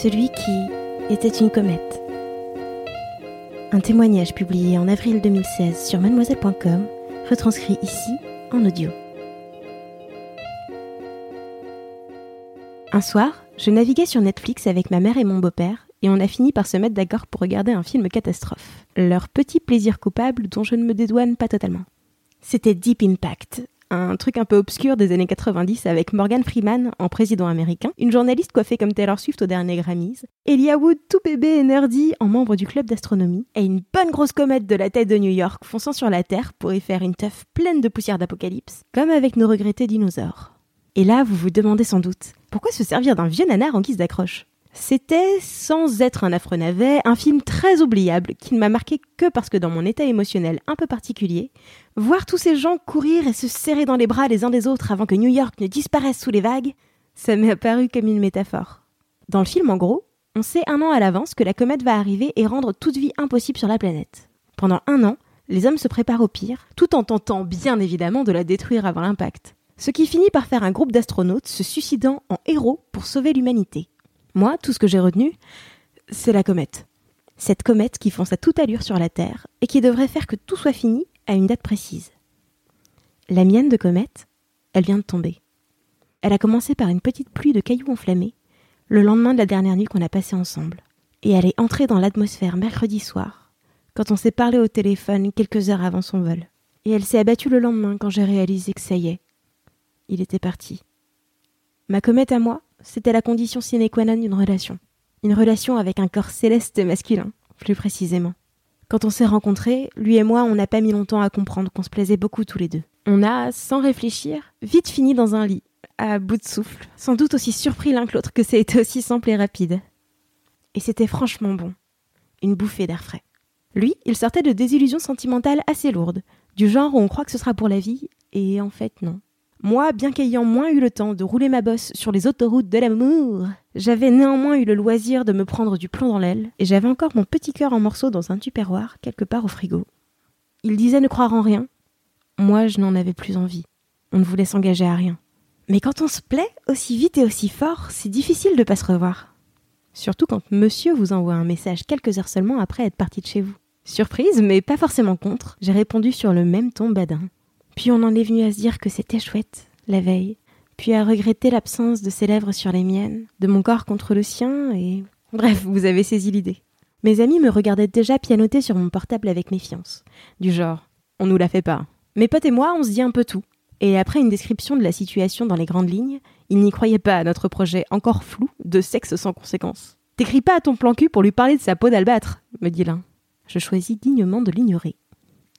Celui qui était une comète. Un témoignage publié en avril 2016 sur mademoiselle.com, retranscrit ici en audio. Un soir, je naviguais sur Netflix avec ma mère et mon beau-père et on a fini par se mettre d'accord pour regarder un film catastrophe. Leur petit plaisir coupable dont je ne me dédouane pas totalement. C'était Deep Impact, un truc un peu obscur des années 90 avec Morgan Freeman en président américain, une journaliste coiffée comme Taylor Swift au dernier Grammys, Elia Wood tout bébé et nerdy en membre du club d'astronomie, et une bonne grosse comète de la tête de New York fonçant sur la Terre pour y faire une teuf pleine de poussière d'apocalypse, comme avec nos regrettés dinosaures. Et là, vous vous demandez sans doute, pourquoi se servir d'un vieux nanar en guise d'accroche? C'était, sans être un affreux navet, un film très oubliable qui ne m'a marqué que parce que dans mon état émotionnel un peu particulier, voir tous ces gens courir et se serrer dans les bras les uns des autres avant que New York ne disparaisse sous les vagues, ça m'est apparu comme une métaphore. Dans le film, en gros, on sait un an à l'avance que la comète va arriver et rendre toute vie impossible sur la planète. Pendant un an, les hommes se préparent au pire, tout en tentant bien évidemment de la détruire avant l'impact. Ce qui finit par faire un groupe d'astronautes se suicidant en héros pour sauver l'humanité. Moi, tout ce que j'ai retenu, c'est la comète. Cette comète qui fonce à toute allure sur la Terre et qui devrait faire que tout soit fini à une date précise. La mienne de comète, elle vient de tomber. Elle a commencé par une petite pluie de cailloux enflammés, le lendemain de la dernière nuit qu'on a passée ensemble. Et elle est entrée dans l'atmosphère mercredi soir, quand on s'est parlé au téléphone quelques heures avant son vol. Et elle s'est abattue le lendemain quand j'ai réalisé que ça y est. Il était parti. Ma comète à moi, c'était la condition sine qua non d'une relation. Une relation avec un corps céleste masculin, plus précisément. Quand on s'est rencontrés, lui et moi, on n'a pas mis longtemps à comprendre qu'on se plaisait beaucoup tous les deux. On a, sans réfléchir, vite fini dans un lit, à bout de souffle, sans doute aussi surpris l'un que l'autre que été aussi simple et rapide. Et c'était franchement bon. Une bouffée d'air frais. Lui, il sortait de désillusions sentimentales assez lourdes, du genre où on croit que ce sera pour la vie, et en fait non. Moi, bien qu'ayant moins eu le temps de rouler ma bosse sur les autoroutes de l'amour, j'avais néanmoins eu le loisir de me prendre du plomb dans l'aile, et j'avais encore mon petit cœur en morceaux dans un tupperware quelque part au frigo. Il disait ne croire en rien. Moi, je n'en avais plus envie. On ne voulait s'engager à rien. Mais quand on se plaît aussi vite et aussi fort, c'est difficile de pas se revoir. Surtout quand monsieur vous envoie un message quelques heures seulement après être parti de chez vous. Surprise, mais pas forcément contre, j'ai répondu sur le même ton badin. Puis on en est venu à se dire que c'était chouette, la veille, puis à regretter l'absence de ses lèvres sur les miennes, de mon corps contre le sien, et... Bref, vous avez saisi l'idée. Mes amis me regardaient déjà pianoter sur mon portable avec méfiance. Du genre, on nous la fait pas. Mes potes et moi, on se dit un peu tout. Et après une description de la situation dans les grandes lignes, ils n'y croyaient pas à notre projet encore flou de sexe sans conséquence. T'écris pas à ton plan cul pour lui parler de sa peau d'albâtre, me dit l'un. Je choisis dignement de l'ignorer.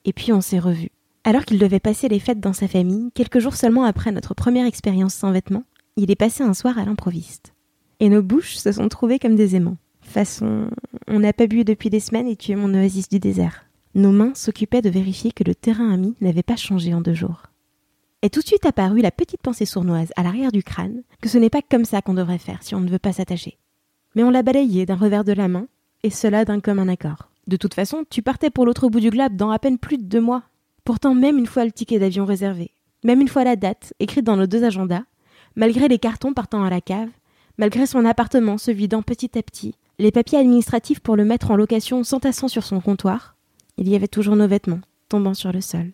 Et puis on s'est revus. Alors qu'il devait passer les fêtes dans sa famille, quelques jours seulement après notre première expérience sans vêtements, il est passé un soir à l'improviste. Et nos bouches se sont trouvées comme des aimants. Façon, on n'a pas bu depuis des semaines et tu es mon oasis du désert. Nos mains s'occupaient de vérifier que le terrain ami n'avait pas changé en deux jours. Est tout de suite apparue la petite pensée sournoise à l'arrière du crâne que ce n'est pas comme ça qu'on devrait faire si on ne veut pas s'attacher. Mais on l'a balayé d'un revers de la main, et cela d'un commun accord. De toute façon, tu partais pour l'autre bout du globe dans à peine plus de deux mois, Pourtant, même une fois le ticket d'avion réservé, même une fois la date écrite dans nos deux agendas, malgré les cartons partant à la cave, malgré son appartement se vidant petit à petit, les papiers administratifs pour le mettre en location s'entassant sur son comptoir, il y avait toujours nos vêtements tombant sur le sol.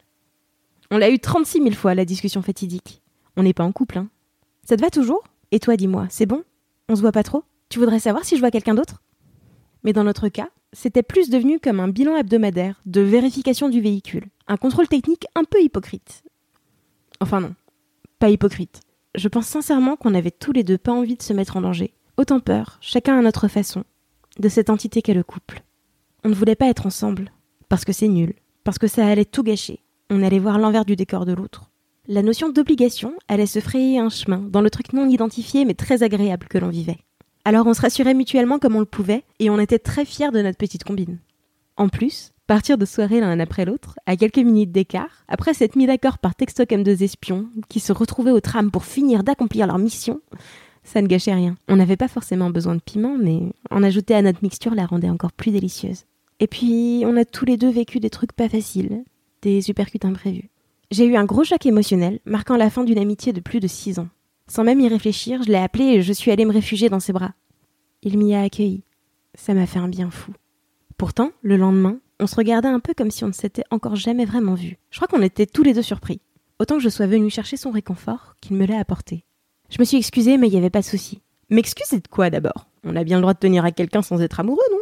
On l'a eu 36 000 fois, la discussion fatidique. On n'est pas en couple, hein. Ça te va toujours? Et toi, dis-moi, c'est bon? On se voit pas trop? Tu voudrais savoir si je vois quelqu'un d'autre? Mais dans notre cas, c'était plus devenu comme un bilan hebdomadaire de vérification du véhicule. Un contrôle technique un peu hypocrite. Enfin non, pas hypocrite. Je pense sincèrement qu'on avait tous les deux pas envie de se mettre en danger. Autant peur, chacun à notre façon, de cette entité qu'est le couple. On ne voulait pas être ensemble, parce que c'est nul, parce que ça allait tout gâcher, On allait voir l'envers du décor de l'autre. La notion d'obligation allait se frayer un chemin dans le truc non identifié mais très agréable que l'on vivait. Alors on se rassurait mutuellement comme on le pouvait et on était très fiers de notre petite combine. En plus, partir de soirée l'un après l'autre, à quelques minutes d'écart, après s'être mis d'accord par texto comme deux espions, qui se retrouvaient au tram pour finir d'accomplir leur mission, ça ne gâchait rien. On n'avait pas forcément besoin de piment, mais en ajouter à notre mixture la rendait encore plus délicieuse. Et puis, on a tous les deux vécu des trucs pas faciles, des supercutes imprévus. J'ai eu un gros choc émotionnel, marquant la fin d'une amitié de plus de six ans. Sans même y réfléchir, je l'ai appelé et je suis allée me réfugier dans ses bras. Il m'y a accueilli. Ça m'a fait un bien fou. Pourtant, le lendemain, on se regardait un peu comme si on ne s'était encore jamais vraiment vu. Je crois qu'on était tous les deux surpris. Autant que je sois venue chercher son réconfort qu'il me l'a apporté. Je me suis excusée, mais il n'y avait pas de souci. M'excuser de quoi d'abord? On a bien le droit de tenir à quelqu'un sans être amoureux, non?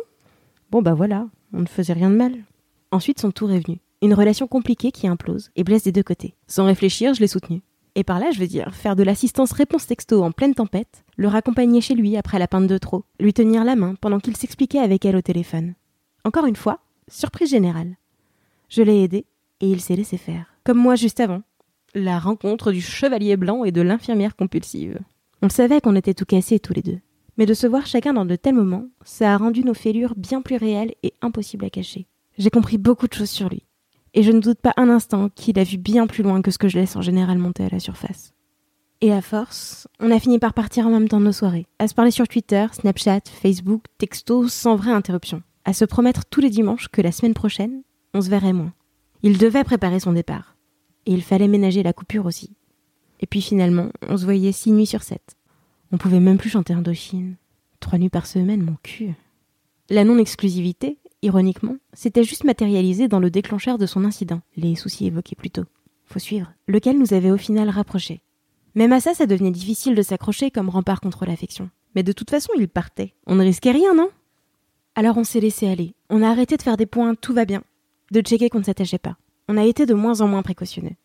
Bon bah voilà, on ne faisait rien de mal. Ensuite, son tour est venu. Une relation compliquée qui implose et blesse des deux côtés. Sans réfléchir, je l'ai soutenu. Et par là, je veux dire, faire de l'assistance réponse texto en pleine tempête, le raccompagner chez lui après la peinte de trop, lui tenir la main pendant qu'il s'expliquait avec elle au téléphone. Encore une fois, surprise générale. Je l'ai aidé et il s'est laissé faire. Comme moi juste avant. La rencontre du chevalier blanc et de l'infirmière compulsive. On savait qu'on était tout cassés tous les deux. Mais de se voir chacun dans de tels moments, ça a rendu nos fêlures bien plus réelles et impossibles à cacher. J'ai compris beaucoup de choses sur lui. Et je ne doute pas un instant qu'il a vu bien plus loin que ce que je laisse en général monter à la surface. Et à force, on a fini par partir en même temps de nos soirées, à se parler sur Twitter, Snapchat, Facebook, texto, sans vraie interruption, à se promettre tous les dimanches que la semaine prochaine, on se verrait moins. Il devait préparer son départ. Et il fallait ménager la coupure aussi. Et puis finalement, on se voyait six nuits sur sept. On pouvait même plus chanter Indochine. Trois nuits par semaine, mon cul. La non-exclusivité, ironiquement, s'était juste matérialisée dans le déclencheur de son incident, les soucis évoqués plus tôt. Faut suivre. Lequel nous avait au final rapprochés. Même à ça, ça devenait difficile de s'accrocher comme rempart contre l'affection. Mais de toute façon, il partait. On ne risquait rien, non? Alors on s'est laissé aller. On a arrêté de faire des points, tout va bien. De checker qu'on ne s'attachait pas. On a été de moins en moins précautionneux.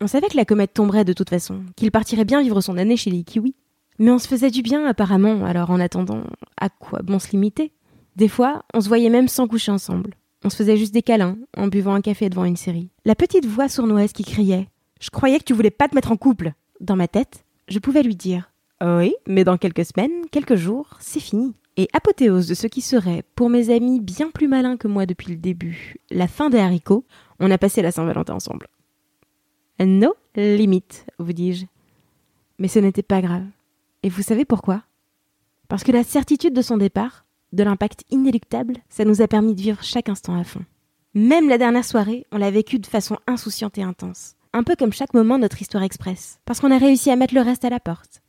On savait que la comète tomberait de toute façon, qu'il partirait bien vivre son année chez les kiwis. Mais on se faisait du bien apparemment, alors en attendant, à quoi bon se limiter? Des fois, on se voyait même sans coucher ensemble. On se faisait juste des câlins, en buvant un café devant une série. La petite voix sournoise qui criait Je croyais que tu voulais pas te mettre en couple Dans ma tête, je pouvais lui dire Oui, mais dans quelques semaines, quelques jours, c'est fini. Et apothéose de ce qui serait, pour mes amis bien plus malins que moi depuis le début, la fin des haricots, on a passé la Saint-Valentin ensemble. No limite, vous dis-je. Mais ce n'était pas grave. Et vous savez pourquoi? Parce que la certitude de son départ, de l'impact inéluctable, ça nous a permis de vivre chaque instant à fond. Même la dernière soirée, on l'a vécue de façon insouciante et intense. Un peu comme chaque moment de notre histoire express. Parce qu'on a réussi à mettre le reste à la porte.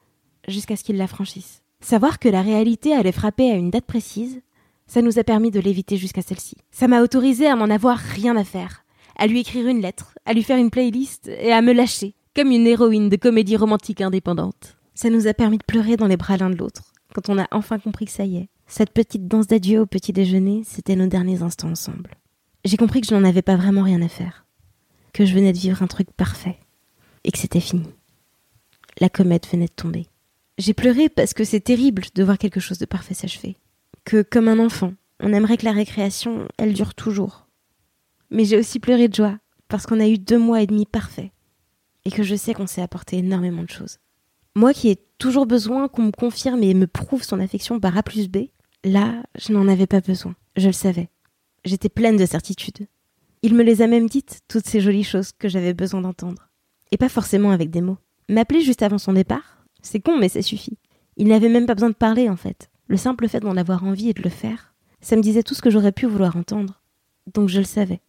Jusqu'à ce qu'il la franchisse. Savoir que la réalité allait frapper à une date précise, ça nous a permis de l'éviter jusqu'à celle-ci. Ça m'a autorisé à m'en avoir rien à faire. À lui écrire une lettre, à lui faire une playlist et à me lâcher. Comme une héroïne de comédie romantique indépendante. Ça nous a permis de pleurer dans les bras l'un de l'autre, quand on a enfin compris que ça y est. Cette petite danse d'adieu au petit déjeuner, c'était nos derniers instants ensemble. J'ai compris que je n'en avais pas vraiment rien à faire. Que je venais de vivre un truc parfait. Et que c'était fini. La comète venait de tomber. J'ai pleuré parce que c'est terrible de voir quelque chose de parfait s'achever. Que, comme un enfant, on aimerait que la récréation, elle dure toujours. Mais j'ai aussi pleuré de joie, parce qu'on a eu deux mois et demi parfaits. Et que je sais qu'on s'est apporté énormément de choses. Moi qui ai toujours besoin qu'on me confirme et me prouve son affection par A plus B, là, je n'en avais pas besoin. Je le savais. J'étais pleine de certitude. Il me les a même dites, toutes ces jolies choses que j'avais besoin d'entendre. Et pas forcément avec des mots. M'appeler juste avant son départ, c'est con, mais ça suffit. Il n'avait même pas besoin de parler, en fait. Le simple fait d'en avoir envie et de le faire, ça me disait tout ce que j'aurais pu vouloir entendre. Donc je le savais.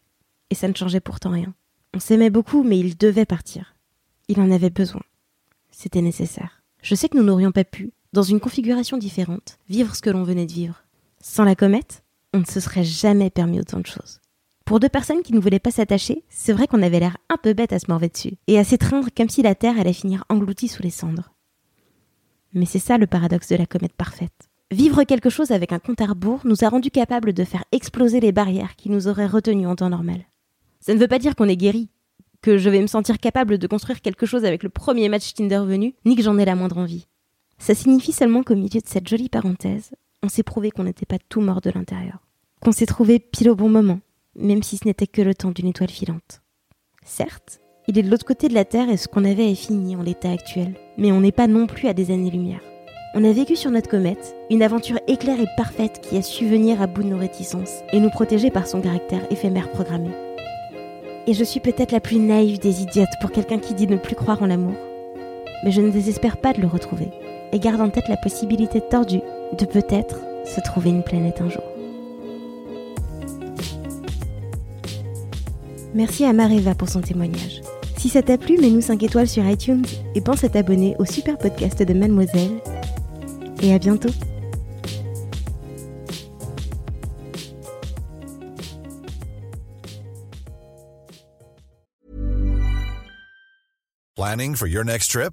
Et ça ne changeait pourtant rien. On s'aimait beaucoup, mais il devait partir. Il en avait besoin c'était nécessaire. Je sais que nous n'aurions pas pu, dans une configuration différente, vivre ce que l'on venait de vivre. Sans la comète, on ne se serait jamais permis autant de choses. Pour deux personnes qui ne voulaient pas s'attacher, c'est vrai qu'on avait l'air un peu bête à se morver dessus, et à s'étreindre comme si la Terre allait finir engloutie sous les cendres. Mais c'est ça le paradoxe de la comète parfaite. Vivre quelque chose avec un compte à rebours nous a rendu capables de faire exploser les barrières qui nous auraient retenus en temps normal. Ça ne veut pas dire qu'on est guéri, que je vais me sentir capable de construire quelque chose avec le premier match Tinder venu, ni que j'en ai la moindre envie. Ça signifie seulement qu'au milieu de cette jolie parenthèse, on s'est prouvé qu'on n'était pas tout mort de l'intérieur. Qu'on s'est trouvé pile au bon moment, même si ce n'était que le temps d'une étoile filante. Certes, il est de l'autre côté de la Terre et ce qu'on avait est fini en l'état actuel, mais on n'est pas non plus à des années-lumière. On a vécu sur notre comète une aventure éclair et parfaite qui a su venir à bout de nos réticences et nous protéger par son caractère éphémère programmé. Et je suis peut-être la plus naïve des idiotes pour quelqu'un qui dit ne plus croire en l'amour. Mais je ne désespère pas de le retrouver et garde en tête la possibilité tordue de peut-être se trouver une planète un jour. Merci à Mareva pour son témoignage. Si ça t'a plu, mets-nous 5 étoiles sur iTunes et pense à t'abonner au super podcast de Mademoiselle et à bientôt. Planning for your next trip?